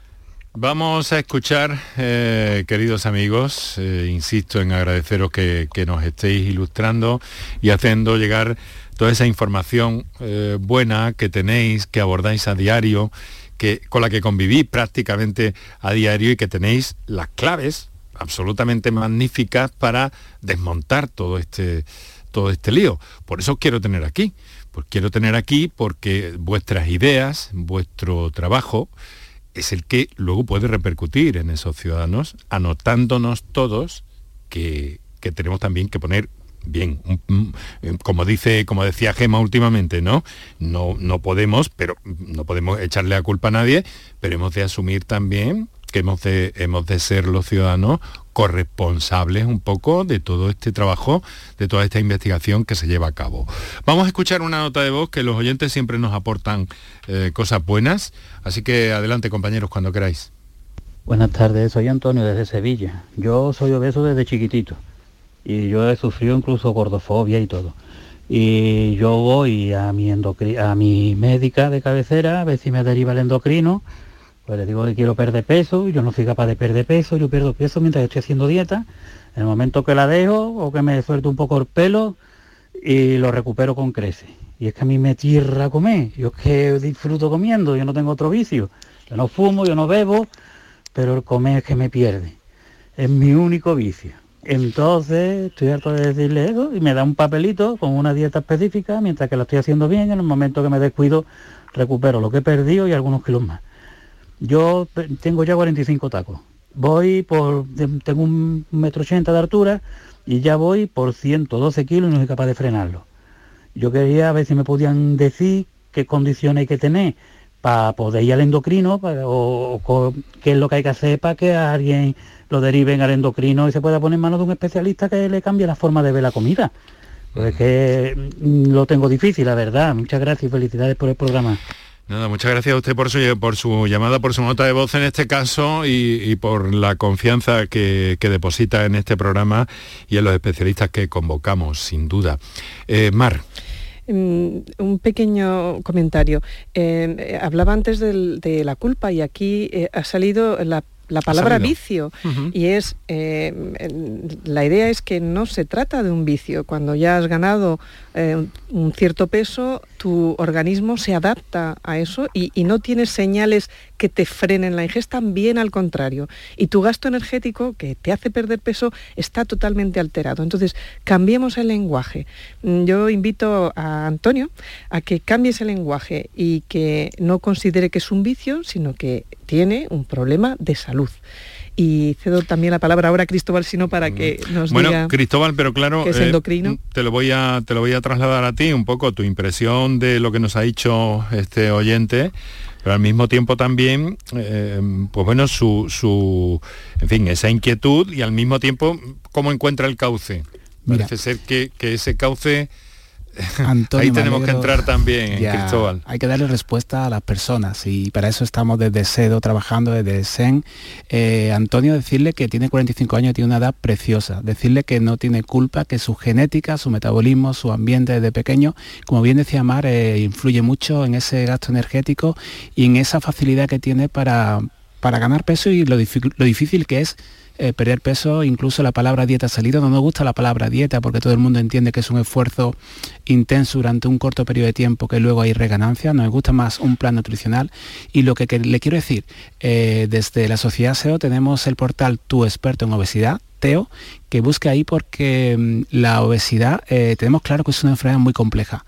Vamos a escuchar, eh, queridos amigos, eh, insisto en agradeceros que, nos estéis ilustrando y haciendo llegar toda esa información buena que tenéis, que abordáis a diario, que, con la que convivís prácticamente a diario y que tenéis las claves absolutamente magníficas para desmontar todo este, todo este lío. Por eso os quiero tener aquí. Pues quiero tener aquí porque vuestras ideas, vuestro trabajo, es el que luego puede repercutir en esos ciudadanos, anotándonos todos que, tenemos también que poner bien, como dice, como decía Gema últimamente, ¿no? No, no podemos, pero no podemos echarle la culpa a nadie, pero hemos de asumir también que hemos de, hemos de ser los ciudadanos corresponsables un poco de todo este trabajo, de toda esta investigación que se lleva a cabo. Vamos a escuchar una nota de voz que los oyentes siempre nos aportan eh, cosas buenas, así que adelante compañeros cuando queráis. Buenas tardes, soy Antonio desde Sevilla. Yo soy obeso desde chiquitito y yo he sufrido incluso gordofobia y todo. Y yo voy a mi, a mi médica de cabecera a ver si me deriva el endocrino Pues le digo que quiero perder peso, yo no soy capaz de perder peso, yo pierdo peso mientras estoy haciendo dieta. En el momento que la dejo o que me suelto un poco el pelo y lo recupero con creces. Y es que a mí me tierra comer, yo es que disfruto comiendo, yo no tengo otro vicio. Yo no fumo, yo no bebo, pero el comer es que me pierde. Es mi único vicio. Entonces estoy harto de decirle eso y me da un papelito con una dieta específica, mientras que la estoy haciendo bien, en el momento que me descuido recupero lo que he perdido y algunos kilos más. Yo tengo ya 45 tacos. Voy por, tengo un metro ochenta de altura y ya voy por 112 kilos y no soy capaz de frenarlo. Yo quería ver si me podían decir qué condiciones hay que tener para poder ir al endocrino o, qué es lo que hay que hacer para que alguien lo deriven al endocrino y se pueda poner en manos de un especialista que le cambie la forma de ver la comida. Pues es que mm, lo tengo difícil, la verdad. Muchas gracias y felicidades por el programa. Nada, muchas gracias a usted por su, llamada, por su nota de voz en este caso y, por la confianza que, deposita en este programa y en los especialistas que convocamos, sin duda. Eh, Mar. Mm, un pequeño comentario. Eh, hablaba antes de la culpa y aquí eh, ha salido la la palabra vicio. Y es eh, la idea es que no se trata de un vicio. Cuando ya has ganado eh, un cierto peso tu organismo se adapta a eso y, no tienes señales que te frenen la ingesta bien al contrario. Y tu gasto energético que te hace perder peso está totalmente alterado. Entonces cambiemos el lenguaje. Mm, yo invito a Antonio a que cambies el lenguaje y que no considere que es un vicio sino que tiene un problema de salud. Y cedo también la palabra ahora a Cristóbal sino para que nos bueno, diga Cristóbal pero claro es eh, endocrino. te lo voy a te lo voy a trasladar a ti un poco tu impresión de lo que nos ha dicho este oyente pero al mismo tiempo también eh, pues bueno su, su en fin esa inquietud y al mismo tiempo cómo encuentra el cauce parece ser que, que ese cauce Ahí tenemos que entrar también, Cristóbal. Hay que darle respuesta a las personas y para eso estamos desde SEDO trabajando, desde SEN. Eh, Antonio, decirle que tiene 45 años y tiene una edad preciosa. Decirle que no tiene culpa, que su genética, su metabolismo, su ambiente desde pequeño, como bien decía Mar, eh, influye mucho en ese gasto energético y en esa facilidad que tiene para, para ganar peso y lo difícil que es eh, perder peso, incluso la palabra dieta salida, no nos gusta la palabra dieta porque todo el mundo entiende que es un esfuerzo intenso durante un corto periodo de tiempo que luego hay reganancia, nos gusta más un plan nutricional. Y lo que, le quiero decir, eh, desde la sociedad SEO tenemos el portal Tu experto en obesidad, Teo, que busca ahí porque mm, la obesidad eh, tenemos claro que es una enfermedad muy compleja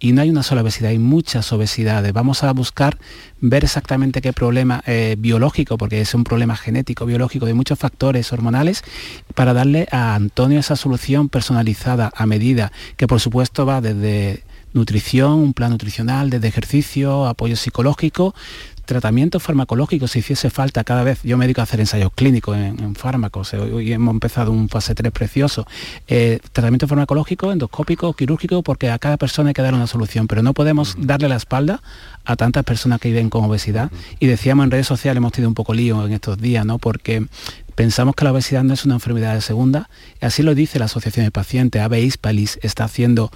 y no hay una sola obesidad, hay muchas obesidades. Vamos a buscar ver exactamente qué problema eh, biológico, porque es un problema genético, biológico, de muchos factores hormonales, para darle a Antonio esa solución personalizada a medida, que por supuesto va desde nutrición, un plan nutricional, desde ejercicio, apoyo psicológico, tratamiento farmacológico si hiciese falta cada vez, yo me dedico a hacer ensayos clínicos en, fármacos, eh, hoy hemos empezado un fase 3 precioso, eh, tratamiento farmacológico, endoscópico, quirúrgico, porque a cada persona hay que dar una solución, pero no podemos darle la espalda a tantas personas que viven con obesidad. Y decíamos en redes sociales, hemos tenido un poco lío en estos días, ¿no? Porque pensamos que la obesidad no es una enfermedad de segunda, así lo dice la Asociación de Pacientes, ABE Hispalis está haciendo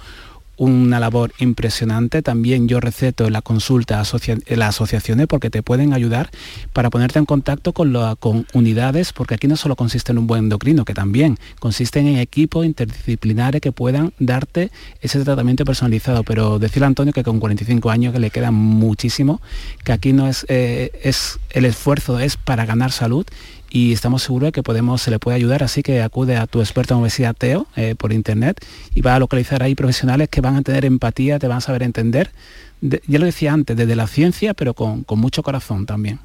una labor impresionante. También yo receto la consulta en las asociaciones porque te pueden ayudar para ponerte en contacto con, con unidades, porque aquí no solo consiste en un buen endocrino, que también consisten en equipos interdisciplinares que puedan darte ese tratamiento personalizado. Pero decirle a Antonio que con 45 años que le queda muchísimo, que aquí no es, eh, es el esfuerzo es para ganar salud y estamos seguros de que podemos, se le puede ayudar, así que acude a tu experto en obesidad Teo eh, por internet y va a localizar ahí profesionales que van a tener empatía, te van a saber entender, ya lo decía antes, desde la ciencia, pero con, mucho corazón también.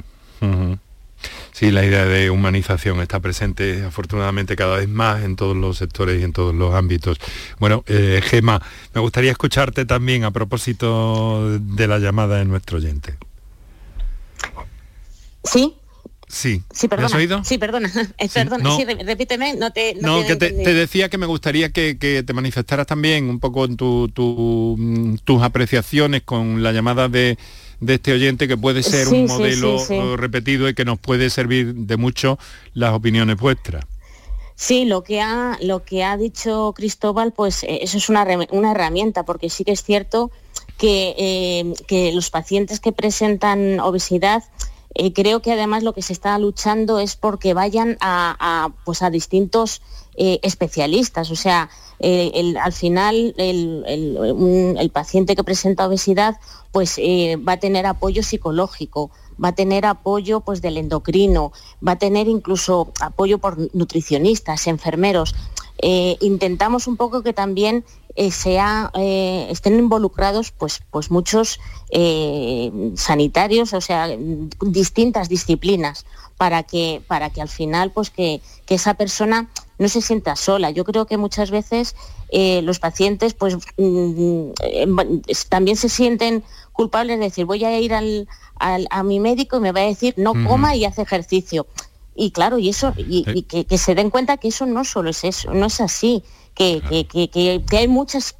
Sí, la idea de humanización está presente afortunadamente cada vez más en todos los sectores y en todos los ámbitos. Bueno, eh, Gema, me gustaría escucharte también a propósito de la llamada de nuestro oyente. Sí, Sí. Sí, perdona. has oído? Sí, perdona. Eh, perdona. Sí, repíteme, no te... No, que te, decía que me gustaría que, te manifestaras también un poco en tu, mm, tus apreciaciones con la llamada de, este oyente que puede ser un modelo repetido y que nos puede servir de mucho las opiniones vuestras. Sí, lo que ha, lo que ha dicho Cristóbal, pues eh, eso es una, una herramienta, porque sí que es cierto que, eh, que los pacientes que presentan obesidad eh, creo que además lo que se está luchando es porque vayan a, pues a distintos eh, especialistas. O sea, eh, al final el, paciente que presenta obesidad pues va a tener apoyo psicológico, va a tener apoyo pues del endocrino, va a tener incluso apoyo por nutricionistas, enfermeros. intentamos un poco que también sea, estén involucrados pues, pues muchos eh, sanitarios, o sea, distintas disciplinas, para que, para que al final pues que, esa persona no se sienta sola. Yo creo que muchas veces eh, los pacientes pues mm, eh, también se sienten culpables de decir voy a ir al, a mi médico y me va a decir no coma y hace ejercicio. Y claro, y eso, y, que, se den cuenta que eso no solo es eso, no es así, que, que hay muchas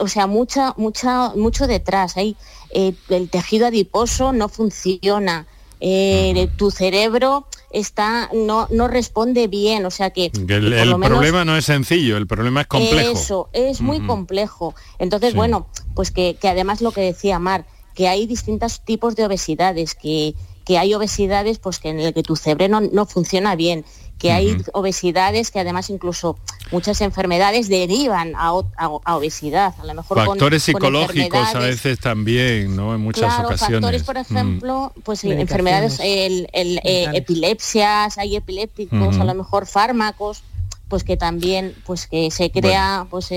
o sea, mucha, mucha, mucho detrás. Hay, eh, el tejido adiposo no funciona, eh, tu cerebro está, no, no responde bien, o sea que... el, problema no es sencillo, el problema es complejo. Eso, es muy complejo. Entonces, bueno, pues que, además lo que decía Mar, que hay distintos tipos de obesidades, que, que hay obesidades pues que en el que tu cerebro no, no funciona bien que hay obesidades que además incluso muchas enfermedades derivan a, obesidad. A lo mejor factores psicológicos a veces también, ¿no? En muchas ocasiones. Factores, por ejemplo, pues enfermedades, el, eh, epilepsias, hay epilépticos, a lo mejor fármacos, pues que también, pues que se crea, pues,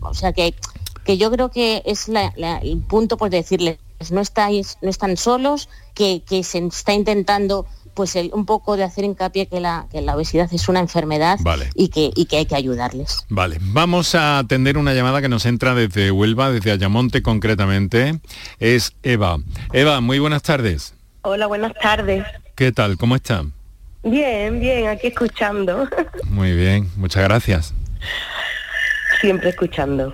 o sea que que yo creo que es el punto por decirles no estáis, no están solos, que, que se está intentando pues un poco de hacer hincapié que la, que la obesidad es una enfermedad y, que, y que hay que ayudarles. Vale, vamos a atender una llamada que nos entra desde Huelva, desde Ayamonte concretamente. Es Eva. Eva, muy buenas tardes. Hola, buenas tardes. ¿Qué tal? ¿Cómo está? Bien, bien, aquí escuchando. Muy bien, muchas gracias. Siempre escuchando.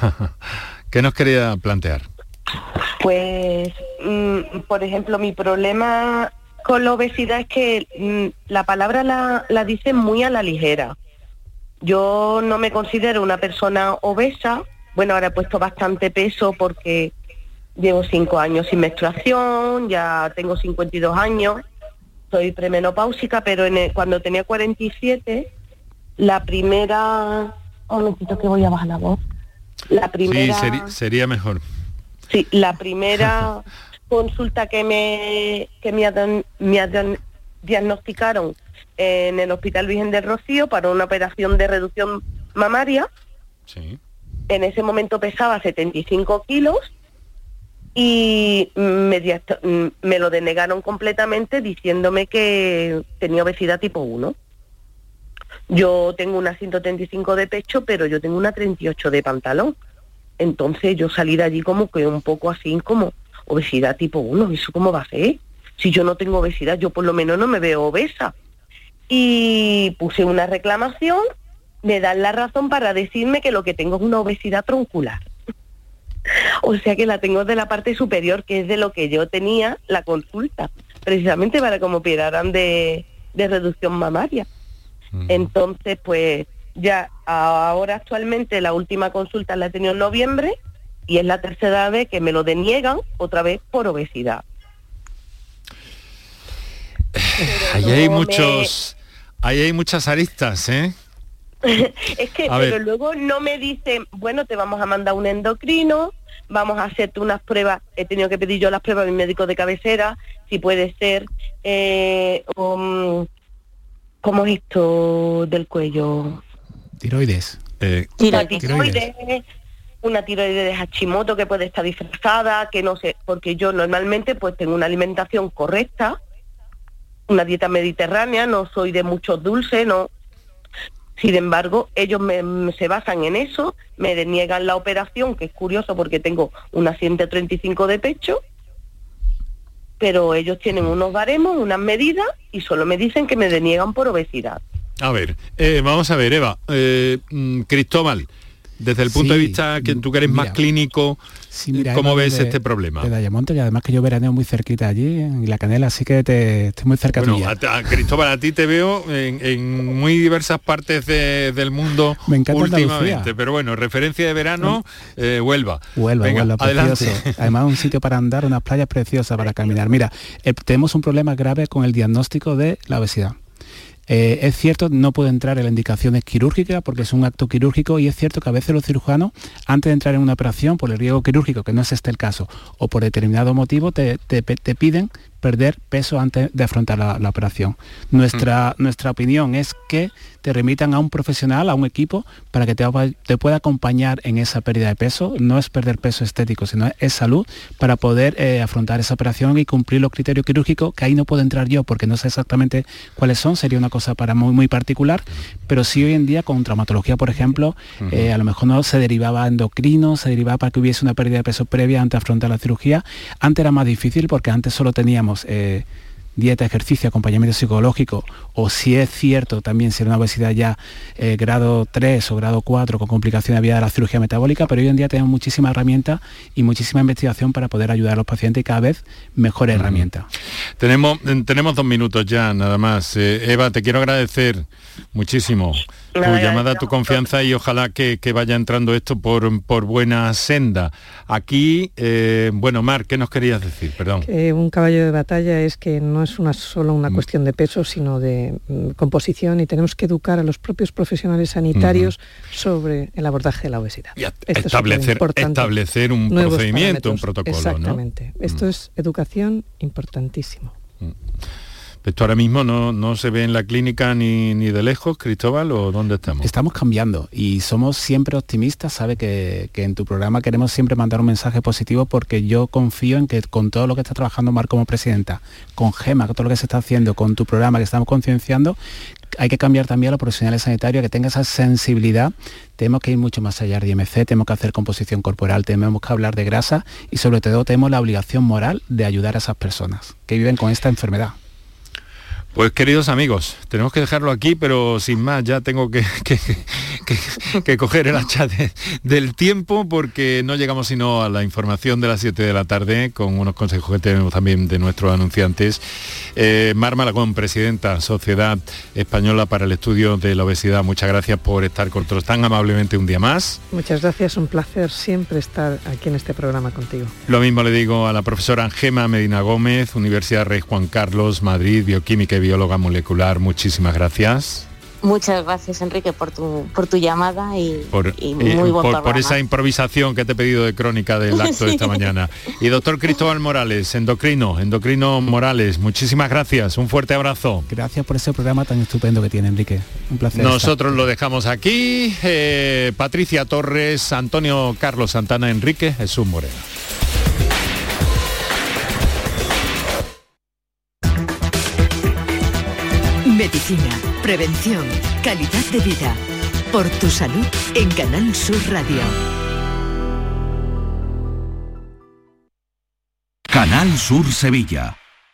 ¿Qué nos quería plantear? Pues, mm, por ejemplo, mi problema con la obesidad es que mm, la palabra la, la dice muy a la ligera. Yo no me considero una persona obesa. Bueno, ahora he puesto bastante peso porque llevo cinco años sin menstruación, ya tengo 52 años, soy premenopáusica, pero cuando tenía 47, la primera... Un momentito que voy a bajar la voz. La primera... Sí, sería mejor. Sí, la primera consulta que me, que me, diagnosticaron en el Hospital Virgen del Rocío para una operación de reducción mamaria. En ese momento pesaba 75 kilos y me, me lo denegaron completamente diciéndome que tenía obesidad tipo 1. Yo tengo una 135 de pecho, pero yo tengo una 38 de pantalón. Entonces yo salí de allí como que un poco así como, obesidad tipo 1, ¿eso cómo va a ser? Si yo no tengo obesidad, yo por lo menos no me veo obesa. Y puse una reclamación, me dan la razón para decirme que lo que tengo es una obesidad troncular. o sea que la tengo de la parte superior, que es de lo que yo tenía la consulta, precisamente para que me operaran de, de reducción mamaria. Entonces, pues ya ahora actualmente la última consulta la he tenido en noviembre y es la tercera vez que me lo deniegan otra vez por obesidad. Ahí hay muchos, ahí hay muchas aristas, ¿eh? es que, pero luego no me dicen, bueno, te vamos a mandar un endocrino, vamos a hacerte unas pruebas, he tenido que pedir yo las pruebas a mi médico de cabecera, si puede ser, eh, um, ¿cómo es esto del cuello? Tiroides. Eh, tiroides una tiroides de Hashimoto que puede estar disfrazada, que no sé, porque yo normalmente pues tengo una alimentación correcta, una dieta mediterránea, no soy de muchos dulces, no. Sin embargo, ellos se basan en eso, me deniegan la operación, que es curioso porque tengo una 135 de pecho, pero ellos tienen unos baremos, unas medidas y solo me dicen que me deniegan por obesidad. A ver, eh, vamos a ver, Eva, eh, mm, Cristóbal, Desde el punto de vista que tú que eres más clínico, ¿cómo ves este problema? De Dayamonte y además que yo veraneo muy cerquita allí, en La Canela, así que te, estoy muy cerca bueno, A, Cristóbal, a ti te veo en, muy diversas partes del mundo Me encanta últimamente, pero bueno, referencia de verano, eh, Huelva. Huelva, Huelva, precioso. Además un sitio para andar, unas playas preciosas para caminar. Mira, eh, tenemos un problema grave con el diagnóstico de la obesidad. Eh, es cierto, no puede entrar en la indicación quirúrgica porque es un acto quirúrgico y es cierto que a veces los cirujanos, antes de entrar en una operación por el riesgo quirúrgico, que no es este el caso, o por determinado motivo, te, te piden perder peso antes de afrontar la, operación. Nuestra, mm. nuestra opinión es que te remitan a un profesional, a un equipo, para que te, te, pueda acompañar en esa pérdida de peso. No es perder peso estético, sino es salud para poder eh, afrontar esa operación y cumplir los criterios quirúrgicos, que ahí no puedo entrar yo porque no sé exactamente cuáles son, sería una cosa para muy, muy particular, pero sí hoy en día con traumatología, por ejemplo, eh, a lo mejor no se derivaba endocrino, se derivaba para que hubiese una pérdida de peso previa antes de afrontar la cirugía. Antes era más difícil porque antes solo teníamos eh, dieta, ejercicio, acompañamiento psicológico, o si es cierto también si era una obesidad ya eh, grado 3 o grado 4 con complicaciones vía de la cirugía metabólica, pero hoy en día tenemos muchísimas herramientas y muchísima investigación para poder ayudar a los pacientes y cada vez mejor herramienta Tenemos, tenemos dos minutos ya, nada más. Eh, Eva, te quiero agradecer muchísimo tu llamada, tu confianza y ojalá que, vaya entrando esto por, por buena senda. Aquí, eh, bueno, Mar, ¿qué nos querías decir? Perdón. un caballo de batalla es que no es una, solo una mm. cuestión de peso, sino de mm, composición y tenemos que educar a los propios profesionales sanitarios sobre el abordaje de la obesidad. Y establecer, establecer un procedimiento, un protocolo. Exactamente. Esto mm. es educación importantísimo. ¿Esto ahora mismo no, se ve en la clínica ni, ni, de lejos, Cristóbal, o dónde estamos? Estamos cambiando y somos siempre optimistas, sabe que, en tu programa queremos siempre mandar un mensaje positivo porque yo confío en que con todo lo que está trabajando Mar como presidenta, con Gema, con todo lo que se está haciendo, con tu programa que estamos concienciando, hay que cambiar también a los profesionales sanitarios que tengan esa sensibilidad. Tenemos que ir mucho más allá de IMC, tenemos que hacer composición corporal, tenemos que hablar de grasa y sobre todo tenemos la obligación moral de ayudar a esas personas que viven con esta enfermedad. Pues queridos amigos, tenemos que dejarlo aquí, pero sin más, ya tengo que, que, coger el hacha del tiempo porque no llegamos sino a la información de las 7 de la tarde con unos consejos que tenemos también de nuestros anunciantes. Eh, Mar Malagón, presidenta, Sociedad Española para el Estudio de la Obesidad, muchas gracias por estar con nosotros tan amablemente un día más. Muchas gracias, un placer siempre estar aquí en este programa contigo. Lo mismo le digo a la profesora Angema Medina Gómez, Universidad Rey Juan Carlos, Madrid, Bioquímica y bióloga molecular, muchísimas gracias. Muchas gracias Enrique por tu, por tu llamada y, por, muy por, esa improvisación que te he pedido de crónica del acto de esta mañana. Y doctor Cristóbal Morales, endocrino, endocrino Morales, muchísimas gracias, un fuerte abrazo. Gracias por ese programa tan estupendo que tiene Enrique, un placer. Nosotros lo dejamos aquí, eh, Patricia Torres, Antonio Carlos Santana Enrique, Jesús Moreno. Medicina, prevención, calidad de vida. Por tu salud en Canal Sur Radio. Canal Sur Sevilla.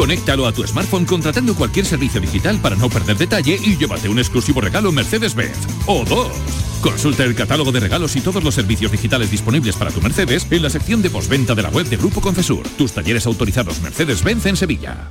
Conéctalo a tu smartphone contratando cualquier servicio digital para no perder detalle y llévate un exclusivo regalo Mercedes-Benz. O dos. Consulta el catálogo de regalos y todos los servicios digitales disponibles para tu Mercedes en la sección de postventa de la web de Grupo Confesur. Tus talleres autorizados Mercedes-Benz en Sevilla.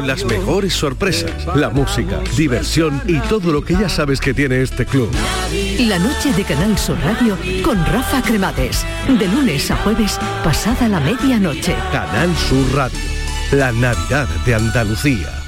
Con las mejores sorpresas, la música, diversión y todo lo que ya sabes que tiene este club. La noche de Canal Sur Radio con Rafa Cremades. De lunes a jueves, pasada la medianoche. Canal Sur Radio. La Navidad de Andalucía.